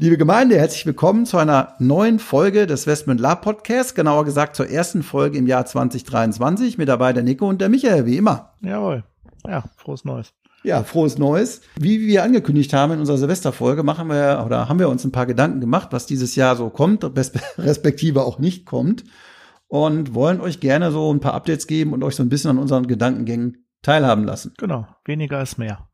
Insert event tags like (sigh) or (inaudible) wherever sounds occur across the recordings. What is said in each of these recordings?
Liebe Gemeinde, herzlich willkommen zu einer neuen Folge des Westman Lab Podcasts, genauer gesagt zur ersten Folge im Jahr 2023. Mit dabei der Nico und der Michael, wie immer. Jawohl. Ja, frohes Neues. Ja, frohes Neues. Wie wir angekündigt haben in unserer Silvesterfolge, machen wir oder haben wir uns ein paar Gedanken gemacht, was dieses Jahr so kommt, (laughs) respektive auch nicht kommt. Und wollen euch gerne so ein paar Updates geben und euch so ein bisschen an unseren Gedankengängen teilhaben lassen. Genau, weniger ist mehr.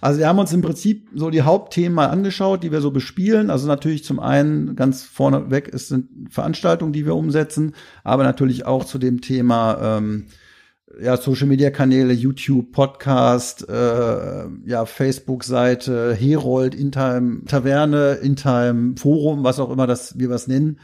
Also wir haben uns im Prinzip so die Hauptthemen mal angeschaut, die wir so bespielen. Also natürlich zum einen ganz vorneweg es sind Veranstaltungen, die wir umsetzen, aber natürlich auch zu dem Thema ähm, ja Social Media Kanäle, YouTube, Podcast, äh, ja Facebook-Seite, Herold, Intime Taverne, Intime Forum, was auch immer das wir was nennen.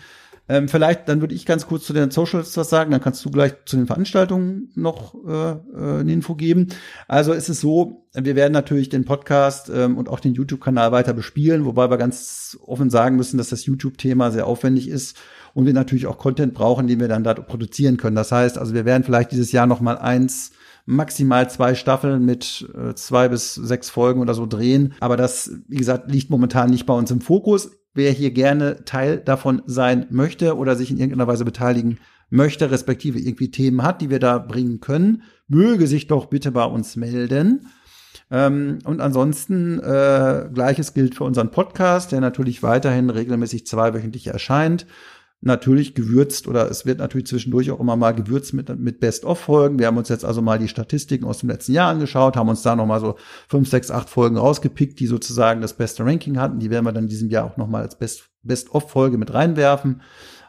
Ähm, vielleicht, dann würde ich ganz kurz zu den Socials was sagen, dann kannst du gleich zu den Veranstaltungen noch äh, äh, eine Info geben. Also ist es so, wir werden natürlich den Podcast ähm, und auch den YouTube-Kanal weiter bespielen, wobei wir ganz offen sagen müssen, dass das YouTube-Thema sehr aufwendig ist und wir natürlich auch Content brauchen, den wir dann da produzieren können. Das heißt, also wir werden vielleicht dieses Jahr noch mal eins maximal zwei Staffeln mit äh, zwei bis sechs Folgen oder so drehen. Aber das, wie gesagt, liegt momentan nicht bei uns im Fokus wer hier gerne Teil davon sein möchte oder sich in irgendeiner Weise beteiligen möchte, respektive irgendwie Themen hat, die wir da bringen können, möge sich doch bitte bei uns melden. Ähm, und ansonsten äh, gleiches gilt für unseren Podcast, der natürlich weiterhin regelmäßig zweiwöchentlich erscheint natürlich gewürzt oder es wird natürlich zwischendurch auch immer mal gewürzt mit, mit Best-of-Folgen. Wir haben uns jetzt also mal die Statistiken aus dem letzten Jahr angeschaut, haben uns da noch mal so fünf, sechs, acht Folgen rausgepickt, die sozusagen das beste Ranking hatten. Die werden wir dann in diesem Jahr auch noch mal als Best-of-Folge mit reinwerfen.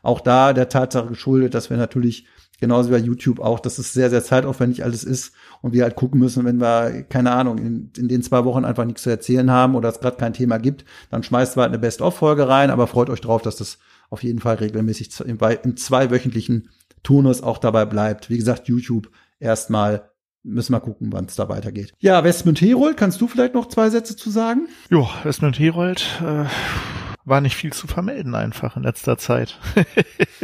Auch da der Tatsache geschuldet, dass wir natürlich genauso wie bei YouTube auch, dass es sehr, sehr zeitaufwendig alles ist und wir halt gucken müssen, wenn wir, keine Ahnung, in, in den zwei Wochen einfach nichts zu erzählen haben oder es gerade kein Thema gibt, dann schmeißt wir halt eine Best-of-Folge rein, aber freut euch drauf, dass das auf jeden Fall regelmäßig im, im zweiwöchentlichen Turnus auch dabei bleibt. Wie gesagt, YouTube erstmal müssen wir gucken, wann es da weitergeht. Ja, Westmund Herold, kannst du vielleicht noch zwei Sätze zu sagen? Jo, Westmund Herold äh, war nicht viel zu vermelden einfach in letzter Zeit. (laughs)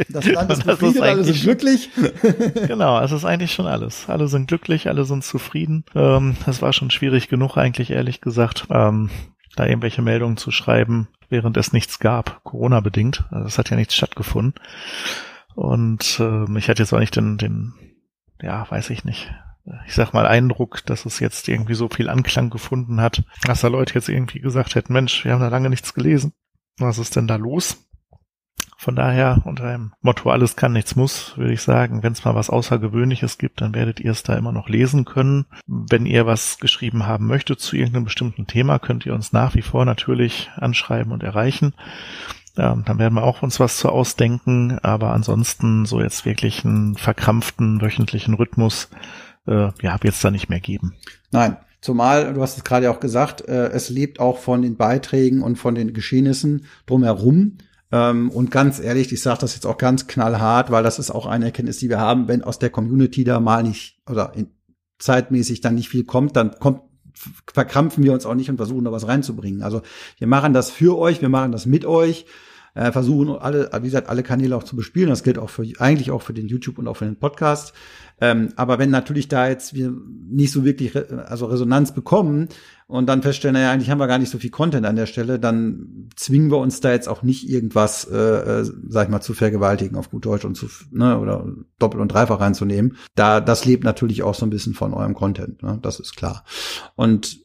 Das Land (laughs) ist befriedet, alle sind glücklich. (laughs) genau, es ist eigentlich schon alles. Alle sind glücklich, alle sind zufrieden. Ähm, es war schon schwierig genug eigentlich, ehrlich gesagt. Ähm, da irgendwelche Meldungen zu schreiben, während es nichts gab, Corona-bedingt. Also es hat ja nichts stattgefunden. Und äh, ich hatte jetzt auch nicht den, den, ja, weiß ich nicht, ich sag mal Eindruck, dass es jetzt irgendwie so viel Anklang gefunden hat, dass da Leute jetzt irgendwie gesagt hätten, Mensch, wir haben da lange nichts gelesen. Was ist denn da los? Von daher, unter dem Motto alles kann, nichts muss, würde ich sagen, wenn es mal was Außergewöhnliches gibt, dann werdet ihr es da immer noch lesen können. Wenn ihr was geschrieben haben möchtet zu irgendeinem bestimmten Thema, könnt ihr uns nach wie vor natürlich anschreiben und erreichen. Ähm, dann werden wir auch uns was zu ausdenken, aber ansonsten so jetzt wirklich einen verkrampften wöchentlichen Rhythmus, äh, ja, wird es da nicht mehr geben. Nein, Zumal, du hast es gerade auch gesagt, äh, es lebt auch von den Beiträgen und von den Geschehnissen drumherum. Ähm, und ganz ehrlich, ich sage das jetzt auch ganz knallhart, weil das ist auch eine Erkenntnis, die wir haben, wenn aus der Community da mal nicht oder in, zeitmäßig dann nicht viel kommt, dann kommt verkrampfen wir uns auch nicht und versuchen da was reinzubringen. Also wir machen das für euch, wir machen das mit euch äh, versuchen alle, wie gesagt, alle Kanäle auch zu bespielen. Das gilt auch für eigentlich auch für den YouTube und auch für den Podcast. Ähm, aber wenn natürlich da jetzt wir nicht so wirklich re also Resonanz bekommen und dann feststellen, naja, eigentlich haben wir gar nicht so viel Content an der Stelle, dann zwingen wir uns da jetzt auch nicht irgendwas, äh, äh, sag ich mal, zu vergewaltigen auf gut Deutsch und zu, ne, oder doppelt und dreifach reinzunehmen. Da, das lebt natürlich auch so ein bisschen von eurem Content, ne? das ist klar. Und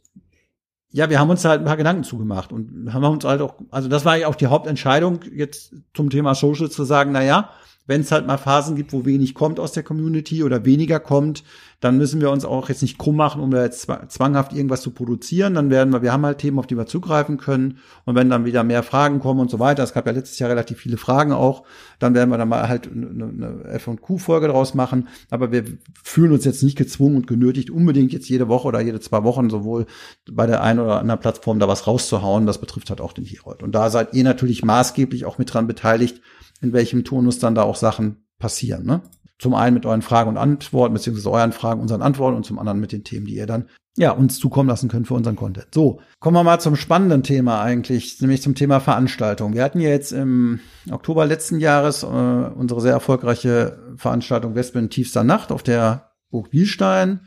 ja, wir haben uns halt ein paar Gedanken zugemacht und haben uns halt auch, also das war ja auch die Hauptentscheidung jetzt zum Thema Social zu sagen, na ja, wenn es halt mal Phasen gibt, wo wenig kommt aus der Community oder weniger kommt, dann müssen wir uns auch jetzt nicht krumm machen, um da jetzt zwanghaft irgendwas zu produzieren. Dann werden wir, wir haben halt Themen, auf die wir zugreifen können. Und wenn dann wieder mehr Fragen kommen und so weiter, es gab ja letztes Jahr relativ viele Fragen auch, dann werden wir dann mal halt eine, F&Q-Folge draus machen. Aber wir fühlen uns jetzt nicht gezwungen und genötigt, unbedingt jetzt jede Woche oder jede zwei Wochen sowohl bei der einen oder anderen Plattform da was rauszuhauen. Das betrifft halt auch den Herold. Und da seid ihr natürlich maßgeblich auch mit dran beteiligt, in welchem Turnus dann da auch Sachen passieren. Ne? Zum einen mit euren Fragen und Antworten, beziehungsweise euren Fragen, unseren Antworten und zum anderen mit den Themen, die ihr dann ja uns zukommen lassen könnt für unseren Content. So, kommen wir mal zum spannenden Thema eigentlich, nämlich zum Thema Veranstaltung. Wir hatten ja jetzt im Oktober letzten Jahres äh, unsere sehr erfolgreiche Veranstaltung Westbild tiefster Nacht auf der Burg Bielstein,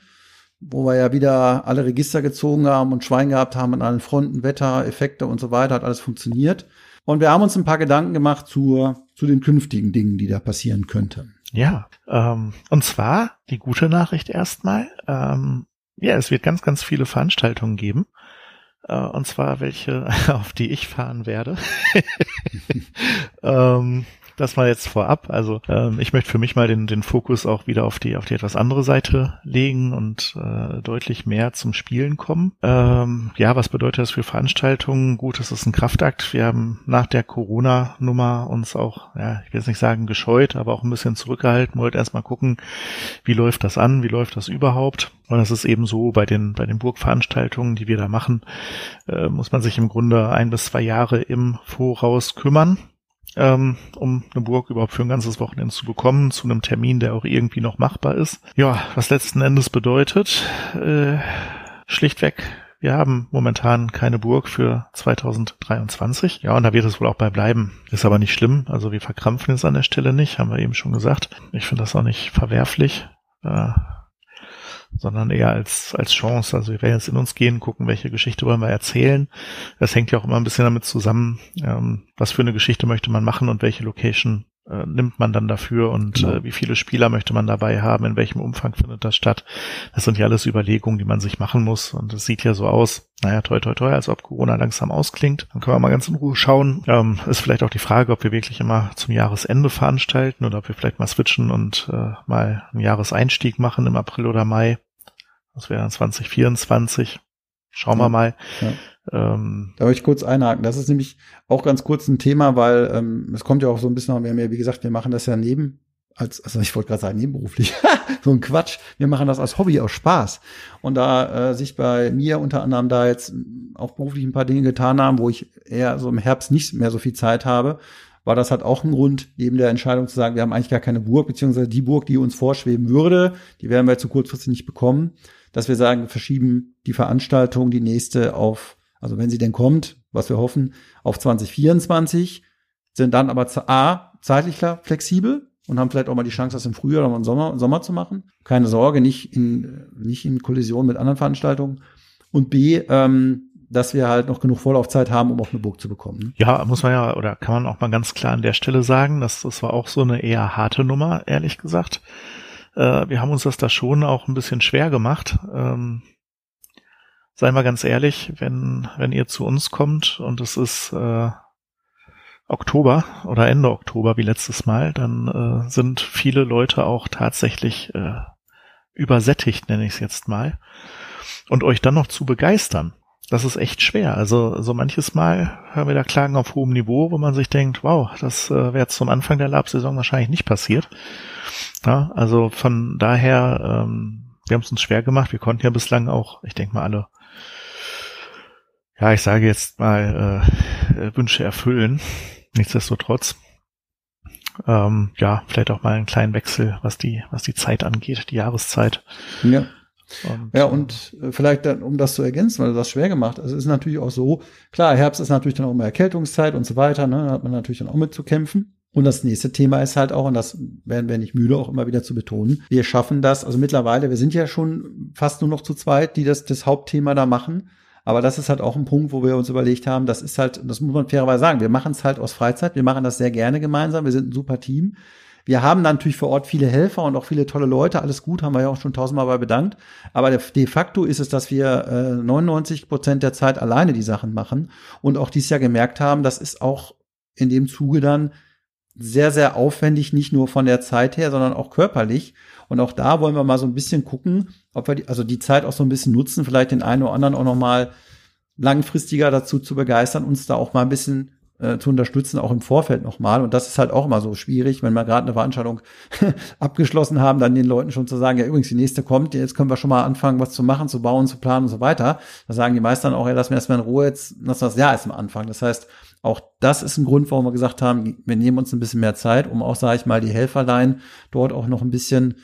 wo wir ja wieder alle Register gezogen haben und Schwein gehabt haben an allen Fronten, Wetter, Effekte und so weiter, hat alles funktioniert. Und wir haben uns ein paar Gedanken gemacht zu, zu den künftigen Dingen, die da passieren könnten. Ja, ähm, und zwar die gute Nachricht erstmal. Ähm, ja, es wird ganz, ganz viele Veranstaltungen geben. Äh, und zwar welche, (laughs) auf die ich fahren werde. (laughs) (laughs) ähm, das mal jetzt vorab. Also ähm, ich möchte für mich mal den, den Fokus auch wieder auf die, auf die etwas andere Seite legen und äh, deutlich mehr zum Spielen kommen. Ähm, ja, was bedeutet das für Veranstaltungen? Gut, es ist ein Kraftakt. Wir haben nach der Corona-Nummer uns auch, ja, ich will jetzt nicht sagen gescheut, aber auch ein bisschen zurückgehalten, wollten erstmal gucken, wie läuft das an, wie läuft das überhaupt. Und das ist eben so bei den, bei den Burgveranstaltungen, die wir da machen, äh, muss man sich im Grunde ein bis zwei Jahre im Voraus kümmern ähm, um eine Burg überhaupt für ein ganzes Wochenende zu bekommen, zu einem Termin, der auch irgendwie noch machbar ist. Ja, was letzten Endes bedeutet, äh, schlichtweg, wir haben momentan keine Burg für 2023. Ja, und da wird es wohl auch bei bleiben. Ist aber nicht schlimm. Also wir verkrampfen es an der Stelle nicht, haben wir eben schon gesagt. Ich finde das auch nicht verwerflich. Äh, sondern eher als, als Chance. Also wir werden jetzt in uns gehen, gucken, welche Geschichte wollen wir erzählen. Das hängt ja auch immer ein bisschen damit zusammen, ähm, was für eine Geschichte möchte man machen und welche Location äh, nimmt man dann dafür und genau. äh, wie viele Spieler möchte man dabei haben, in welchem Umfang findet das statt. Das sind ja alles Überlegungen, die man sich machen muss und es sieht ja so aus, naja, toi toi toi, als ob Corona langsam ausklingt. Dann können wir mal ganz in Ruhe schauen. Ähm, ist vielleicht auch die Frage, ob wir wirklich immer zum Jahresende veranstalten oder ob wir vielleicht mal switchen und äh, mal einen Jahreseinstieg machen im April oder Mai. Das wäre dann 2024. Schauen wir mal. Ja. Ähm, da möchte ich kurz einhaken. Das ist nämlich auch ganz kurz ein Thema, weil ähm, es kommt ja auch so ein bisschen, wir haben ja, wie gesagt, wir machen das ja neben, als, also ich wollte gerade sagen, nebenberuflich. (laughs) so ein Quatsch. Wir machen das als Hobby, aus Spaß. Und da äh, sich bei mir unter anderem da jetzt auch beruflich ein paar Dinge getan haben, wo ich eher so im Herbst nicht mehr so viel Zeit habe, war das halt auch ein Grund, neben der Entscheidung zu sagen, wir haben eigentlich gar keine Burg, beziehungsweise die Burg, die uns vorschweben würde, die werden wir zu kurzfristig nicht bekommen, dass wir sagen, verschieben die Veranstaltung, die nächste auf also wenn sie denn kommt, was wir hoffen, auf 2024, sind dann aber A, zeitlich flexibel und haben vielleicht auch mal die Chance, das im Frühjahr oder im Sommer, Sommer zu machen. Keine Sorge, nicht in, nicht in Kollision mit anderen Veranstaltungen. Und B, ähm, dass wir halt noch genug Vorlaufzeit haben, um auch eine Burg zu bekommen. Ne? Ja, muss man ja, oder kann man auch mal ganz klar an der Stelle sagen, dass das war auch so eine eher harte Nummer, ehrlich gesagt. Äh, wir haben uns das da schon auch ein bisschen schwer gemacht. Ähm, sei mal ganz ehrlich, wenn, wenn ihr zu uns kommt und es ist äh, Oktober oder Ende Oktober wie letztes Mal, dann äh, sind viele Leute auch tatsächlich äh, übersättigt, nenne ich es jetzt mal. Und euch dann noch zu begeistern, das ist echt schwer. Also so manches Mal hören wir da Klagen auf hohem Niveau, wo man sich denkt, wow, das äh, wäre zum Anfang der Lab-Saison wahrscheinlich nicht passiert. Ja, also von daher, ähm, wir haben es uns schwer gemacht. Wir konnten ja bislang auch, ich denke mal, alle ja, ich sage jetzt mal, äh, äh, Wünsche erfüllen. Nichtsdestotrotz. Ähm, ja, vielleicht auch mal einen kleinen Wechsel, was die, was die Zeit angeht, die Jahreszeit. Ja. Und, ja, und äh, vielleicht dann, um das zu ergänzen, weil du das schwer gemacht hast, also es ist natürlich auch so, klar, Herbst ist natürlich dann auch immer Erkältungszeit und so weiter, ne, da hat man natürlich dann auch mit zu kämpfen. Und das nächste Thema ist halt auch, und das werden wir nicht müde, auch immer wieder zu betonen, wir schaffen das, also mittlerweile, wir sind ja schon fast nur noch zu zweit, die das, das Hauptthema da machen. Aber das ist halt auch ein Punkt, wo wir uns überlegt haben, das ist halt, das muss man fairerweise sagen, wir machen es halt aus Freizeit, wir machen das sehr gerne gemeinsam, wir sind ein super Team. Wir haben natürlich vor Ort viele Helfer und auch viele tolle Leute, alles gut, haben wir ja auch schon tausendmal bei bedankt. Aber de facto ist es, dass wir äh, 99 Prozent der Zeit alleine die Sachen machen und auch dieses Jahr gemerkt haben, das ist auch in dem Zuge dann sehr, sehr aufwendig, nicht nur von der Zeit her, sondern auch körperlich. Und auch da wollen wir mal so ein bisschen gucken, ob wir die, also die Zeit auch so ein bisschen nutzen, vielleicht den einen oder anderen auch noch mal langfristiger dazu zu begeistern, uns da auch mal ein bisschen äh, zu unterstützen, auch im Vorfeld nochmal. Und das ist halt auch immer so schwierig, wenn wir gerade eine Veranstaltung (laughs) abgeschlossen haben, dann den Leuten schon zu sagen, ja übrigens, die nächste kommt, jetzt können wir schon mal anfangen, was zu machen, zu bauen, zu planen und so weiter. Da sagen die meisten dann auch, ja, lass mir erstmal in Ruhe, jetzt lass das Jahr erstmal anfangen. Das heißt, auch das ist ein Grund, warum wir gesagt haben, wir nehmen uns ein bisschen mehr Zeit, um auch, sage ich mal, die Helferlein dort auch noch ein bisschen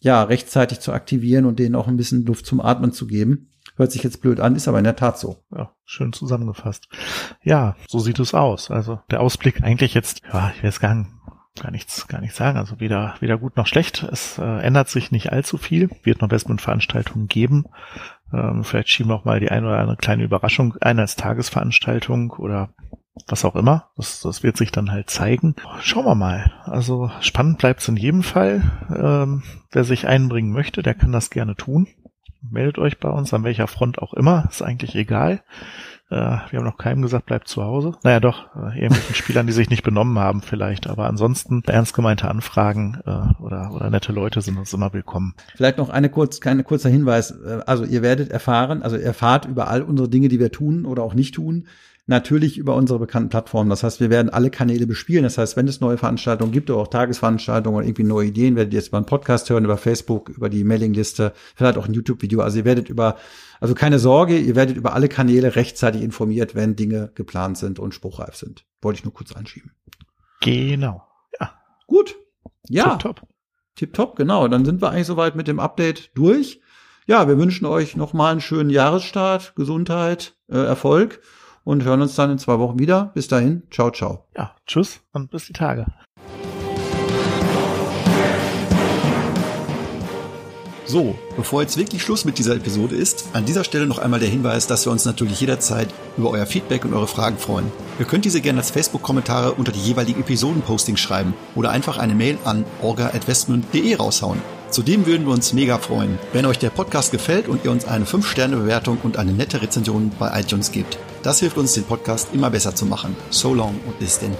ja, rechtzeitig zu aktivieren und denen auch ein bisschen Luft zum Atmen zu geben. Hört sich jetzt blöd an, ist aber in der Tat so. Ja, schön zusammengefasst. Ja, so sieht es aus. Also der Ausblick eigentlich jetzt, ja, ich jetzt gar, gar nichts, gar nichts sagen. Also weder, weder gut noch schlecht. Es äh, ändert sich nicht allzu viel. Wird noch Investmentveranstaltungen geben. Ähm, vielleicht schieben wir auch mal die eine oder andere kleine Überraschung ein als Tagesveranstaltung oder was auch immer. Das, das wird sich dann halt zeigen. Schauen wir mal. Also spannend bleibt es in jedem Fall. Ähm, wer sich einbringen möchte, der kann das gerne tun meldet euch bei uns, an welcher Front auch immer, ist eigentlich egal. Äh, wir haben noch keinem gesagt, bleibt zu Hause. Naja, doch, äh, irgendwelchen (laughs) Spielern, die sich nicht benommen haben vielleicht, aber ansonsten ernst gemeinte Anfragen äh, oder, oder nette Leute sind uns immer willkommen. Vielleicht noch eine kurz, keine kurzer Hinweis. Äh, also ihr werdet erfahren, also erfahrt über all unsere Dinge, die wir tun oder auch nicht tun natürlich über unsere bekannten Plattformen. Das heißt, wir werden alle Kanäle bespielen. Das heißt, wenn es neue Veranstaltungen gibt oder auch Tagesveranstaltungen oder irgendwie neue Ideen, werdet ihr jetzt über einen Podcast hören, über Facebook, über die Mailingliste, vielleicht auch ein YouTube-Video. Also ihr werdet über, also keine Sorge, ihr werdet über alle Kanäle rechtzeitig informiert, wenn Dinge geplant sind und spruchreif sind. Wollte ich nur kurz einschieben. Genau. Ja. Gut. Ja. Tipptopp. Tipptopp, genau. Dann sind wir eigentlich soweit mit dem Update durch. Ja, wir wünschen euch nochmal einen schönen Jahresstart, Gesundheit, äh, Erfolg und hören uns dann in zwei Wochen wieder. Bis dahin, ciao, ciao. Ja, tschüss und bis die Tage. So, bevor jetzt wirklich Schluss mit dieser Episode ist, an dieser Stelle noch einmal der Hinweis, dass wir uns natürlich jederzeit über euer Feedback und eure Fragen freuen. Ihr könnt diese gerne als Facebook-Kommentare unter die jeweiligen Episoden-Postings schreiben oder einfach eine Mail an orga.westmund.de raushauen. Zudem würden wir uns mega freuen, wenn euch der Podcast gefällt und ihr uns eine 5-Sterne-Bewertung und eine nette Rezension bei iTunes gebt. Das hilft uns, den Podcast immer besser zu machen. So long und bis denn.